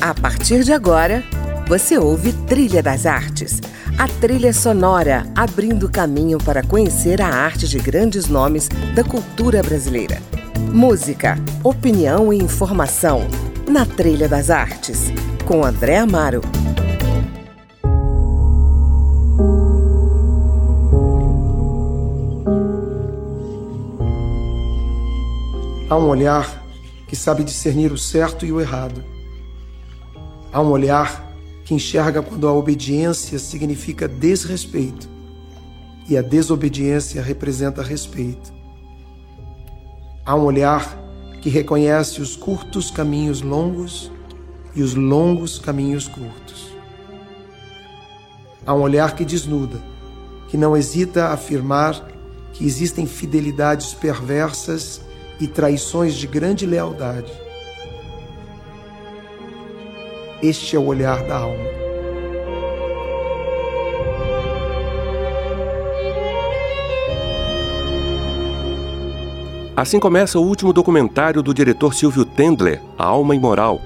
A partir de agora, você ouve Trilha das Artes, a trilha sonora abrindo caminho para conhecer a arte de grandes nomes da cultura brasileira. Música, opinião e informação na Trilha das Artes, com André Amaro. Há um olhar que sabe discernir o certo e o errado. Há um olhar que enxerga quando a obediência significa desrespeito e a desobediência representa respeito. Há um olhar que reconhece os curtos caminhos longos e os longos caminhos curtos. Há um olhar que desnuda, que não hesita a afirmar que existem fidelidades perversas e traições de grande lealdade este é o olhar da alma. Assim começa o último documentário do diretor Silvio Tendler, A Alma Imoral.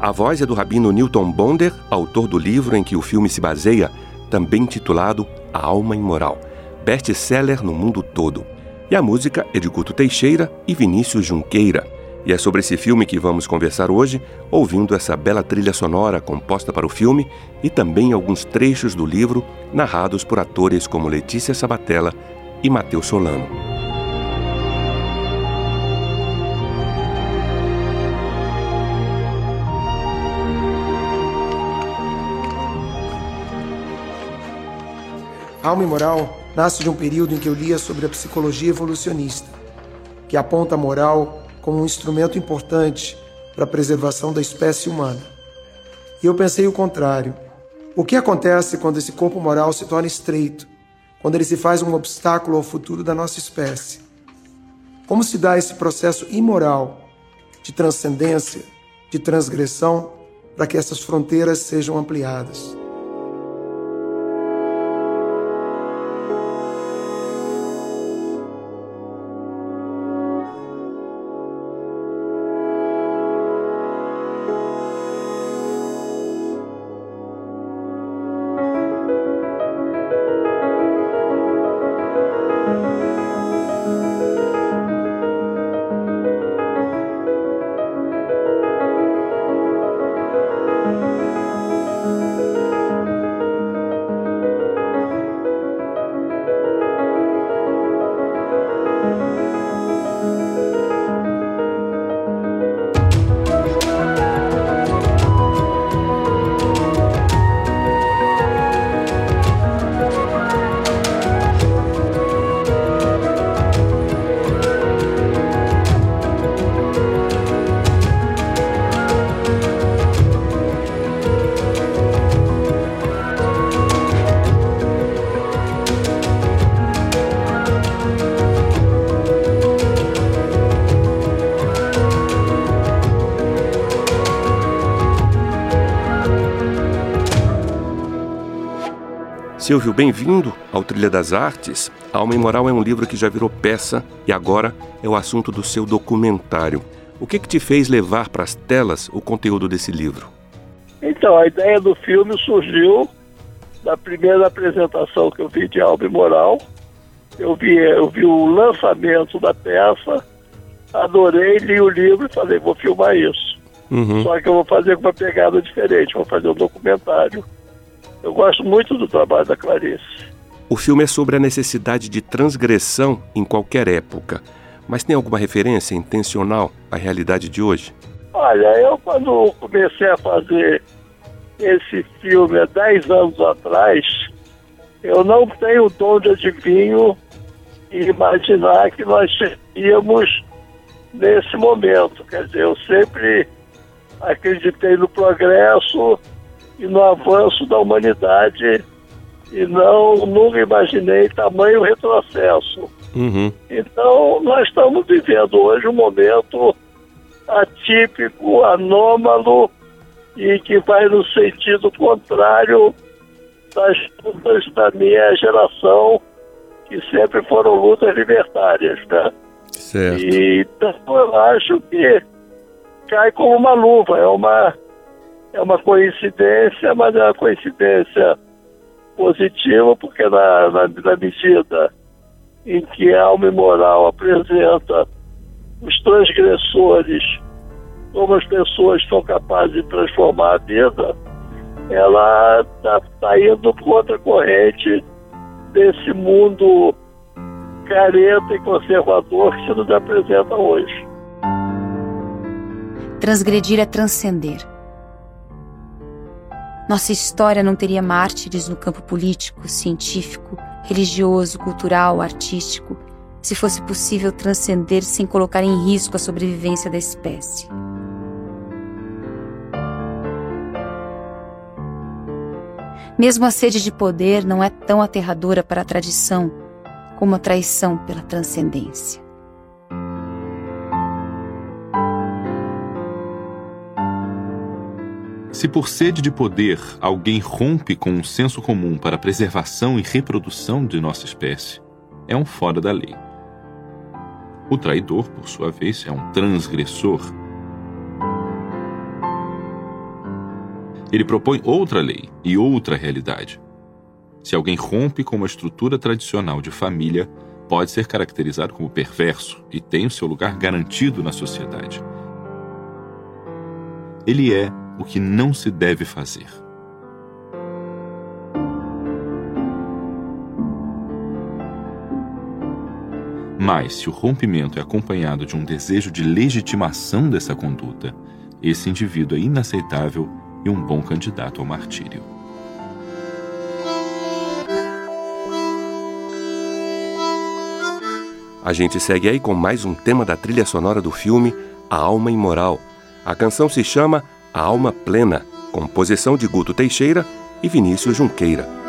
A voz é do rabino Newton Bonder, autor do livro em que o filme se baseia, também titulado A Alma Imoral, best-seller no mundo todo. E a música é de Guto Teixeira e Vinícius Junqueira. E é sobre esse filme que vamos conversar hoje, ouvindo essa bela trilha sonora composta para o filme e também alguns trechos do livro narrados por atores como Letícia Sabatella e Matheus Solano. Alma e Moral nasce de um período em que eu lia sobre a psicologia evolucionista, que aponta a moral como um instrumento importante para a preservação da espécie humana. E eu pensei o contrário. O que acontece quando esse corpo moral se torna estreito, quando ele se faz um obstáculo ao futuro da nossa espécie? Como se dá esse processo imoral de transcendência, de transgressão, para que essas fronteiras sejam ampliadas? Silvio, bem-vindo ao Trilha das Artes. Alma Imoral é um livro que já virou peça e agora é o assunto do seu documentário. O que, que te fez levar para as telas o conteúdo desse livro? Então, a ideia do filme surgiu da primeira apresentação que eu vi de Alma Imoral. Eu vi, eu vi o lançamento da peça, adorei, li o livro e falei, vou filmar isso. Uhum. Só que eu vou fazer com uma pegada diferente, vou fazer um documentário eu gosto muito do trabalho da Clarice. O filme é sobre a necessidade de transgressão em qualquer época, mas tem alguma referência intencional à realidade de hoje? Olha, eu quando comecei a fazer esse filme há 10 anos atrás, eu não tenho o dom de adivinho e imaginar que nós seríamos nesse momento. Quer dizer, eu sempre acreditei no progresso e no avanço da humanidade e não nunca imaginei tamanho retrocesso. Uhum. Então nós estamos vivendo hoje um momento atípico, anômalo e que vai no sentido contrário das lutas da minha geração, que sempre foram lutas libertárias, né? Certo. E, então eu acho que cai como uma luva, é uma é uma coincidência, mas é uma coincidência positiva, porque na, na, na medida em que a alma moral apresenta os transgressores como as pessoas são capazes de transformar a vida, ela está tá indo contra a corrente desse mundo careta e conservador que se nos apresenta hoje. Transgredir é transcender. Nossa história não teria mártires no campo político, científico, religioso, cultural, artístico, se fosse possível transcender sem colocar em risco a sobrevivência da espécie. Mesmo a sede de poder não é tão aterradora para a tradição como a traição pela transcendência. Se por sede de poder alguém rompe com um senso comum para a preservação e reprodução de nossa espécie, é um fora da lei. O traidor, por sua vez, é um transgressor. Ele propõe outra lei e outra realidade. Se alguém rompe com uma estrutura tradicional de família, pode ser caracterizado como perverso e tem o seu lugar garantido na sociedade. Ele é o que não se deve fazer. Mas, se o rompimento é acompanhado de um desejo de legitimação dessa conduta, esse indivíduo é inaceitável e um bom candidato ao martírio. A gente segue aí com mais um tema da trilha sonora do filme A Alma Imoral. A canção se chama a Alma Plena, composição de Guto Teixeira e Vinícius Junqueira.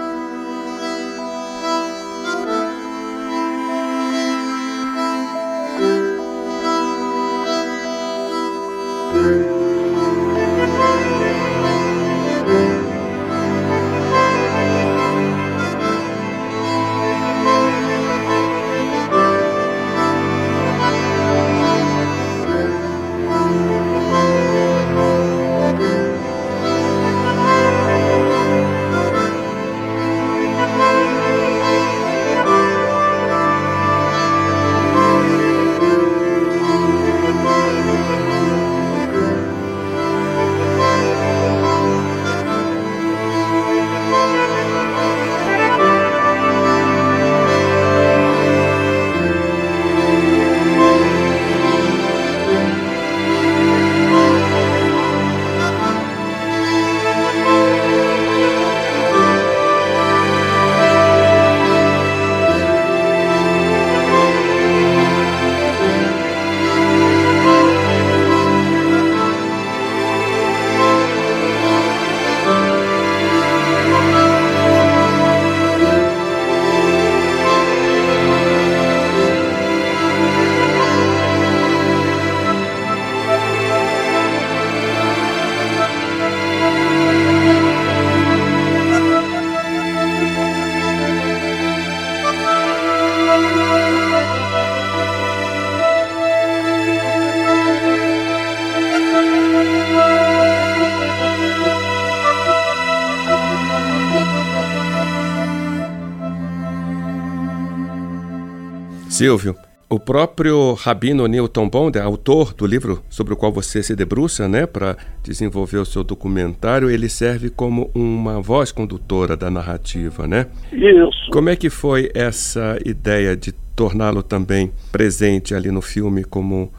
Silvio, o próprio Rabino Newton Bonder, autor do livro sobre o qual você se debruça, né, para desenvolver o seu documentário, ele serve como uma voz condutora da narrativa, né? Isso. Como é que foi essa ideia de torná-lo também presente ali no filme como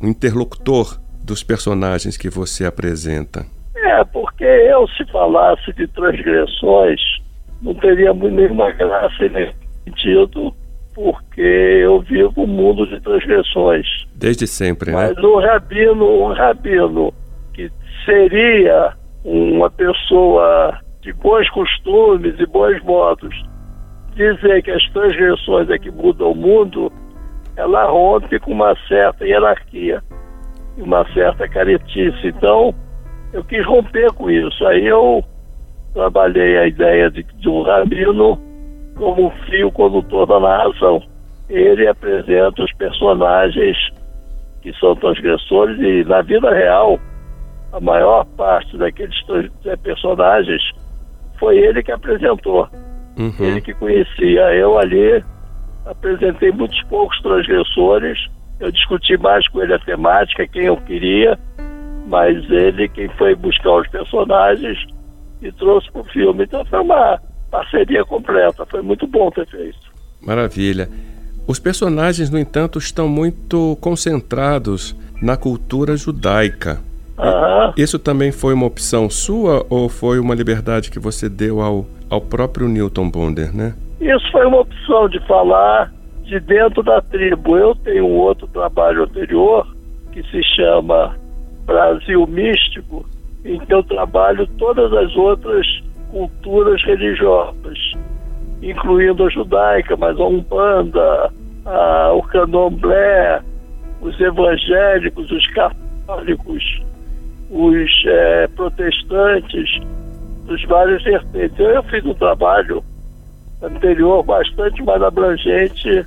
um interlocutor dos personagens que você apresenta? É, porque eu se falasse de transgressões, não teria nenhuma graça e nem sentido porque eu vivo um mundo de transgressões. Desde sempre, né? Mas o rabino, um rabino que seria uma pessoa de bons costumes e bons modos, dizer que as transgressões é que mudam o mundo, ela rompe com uma certa hierarquia, uma certa caretice. Então, eu quis romper com isso. Aí eu trabalhei a ideia de, de um rabino como um fio condutor da narração. Ele apresenta os personagens que são transgressores e, na vida real, a maior parte daqueles personagens foi ele que apresentou. Uhum. Ele que conhecia. Eu ali apresentei muitos poucos transgressores. Eu discuti mais com ele a temática, quem eu queria, mas ele quem foi buscar os personagens e trouxe para o filme. Então foi uma parceria completa. Foi muito bom ter feito. Maravilha. Os personagens, no entanto, estão muito concentrados na cultura judaica. Uhum. Isso também foi uma opção sua ou foi uma liberdade que você deu ao, ao próprio Newton Bonder, né? Isso foi uma opção de falar de dentro da tribo. Eu tenho um outro trabalho anterior que se chama Brasil Místico, em que eu trabalho todas as outras culturas religiosas, incluindo a judaica, mas a Umbanda, a, o candomblé, os evangélicos, os católicos, os é, protestantes, dos vários vertentes. Eu, eu fiz um trabalho anterior bastante mais abrangente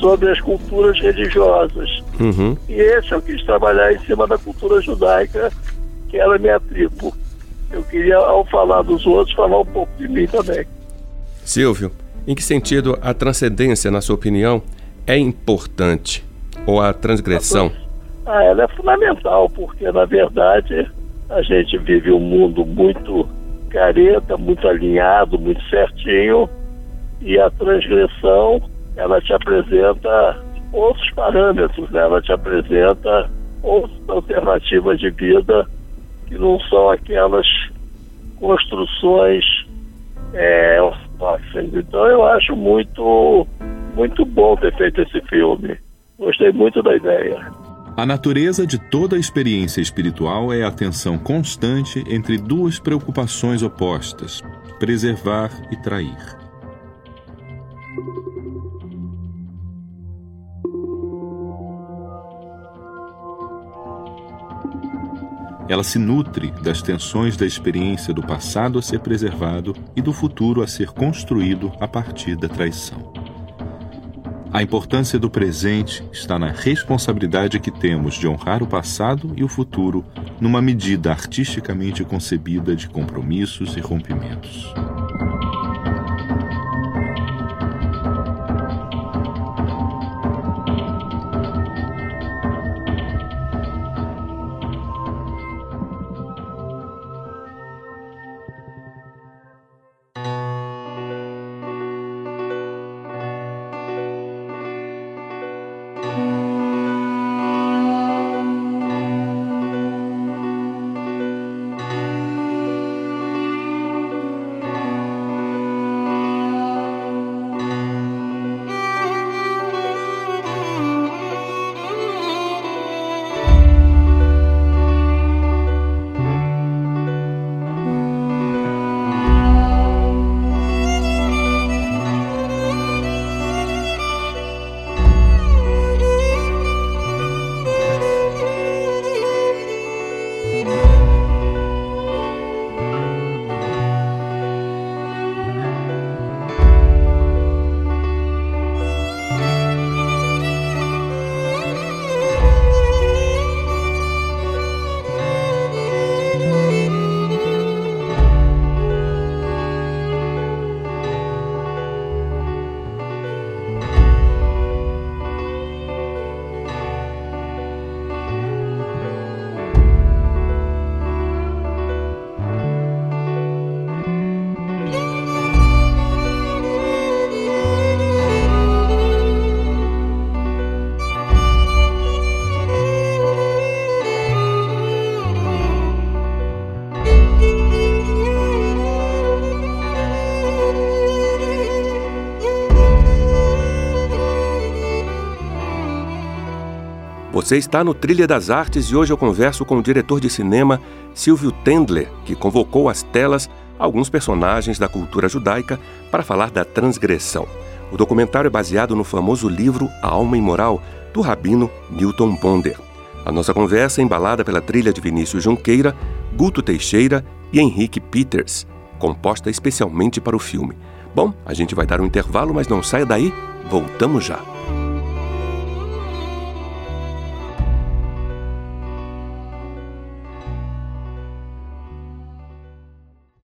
sobre as culturas religiosas. Uhum. E esse eu quis trabalhar em cima da cultura judaica, que era a minha tribo. Eu queria, ao falar dos outros, falar um pouco de mim também. Silvio, em que sentido a transcendência, na sua opinião, é importante? Ou a transgressão? Ah, ela é fundamental, porque na verdade a gente vive um mundo muito careta, muito alinhado, muito certinho, e a transgressão ela te apresenta outros parâmetros, né? ela te apresenta outras alternativas de vida que não são aquelas construções é. Então eu acho muito, muito bom ter feito esse filme. Gostei muito da ideia. A natureza de toda experiência espiritual é a tensão constante entre duas preocupações opostas: preservar e trair. Ela se nutre das tensões da experiência do passado a ser preservado e do futuro a ser construído a partir da traição. A importância do presente está na responsabilidade que temos de honrar o passado e o futuro numa medida artisticamente concebida de compromissos e rompimentos. Você está no Trilha das Artes e hoje eu converso com o diretor de cinema Silvio Tendler, que convocou às telas alguns personagens da cultura judaica para falar da transgressão. O documentário é baseado no famoso livro A Alma Imoral, do rabino Newton Bonder. A nossa conversa é embalada pela trilha de Vinícius Junqueira, Guto Teixeira e Henrique Peters, composta especialmente para o filme. Bom, a gente vai dar um intervalo, mas não saia daí, voltamos já.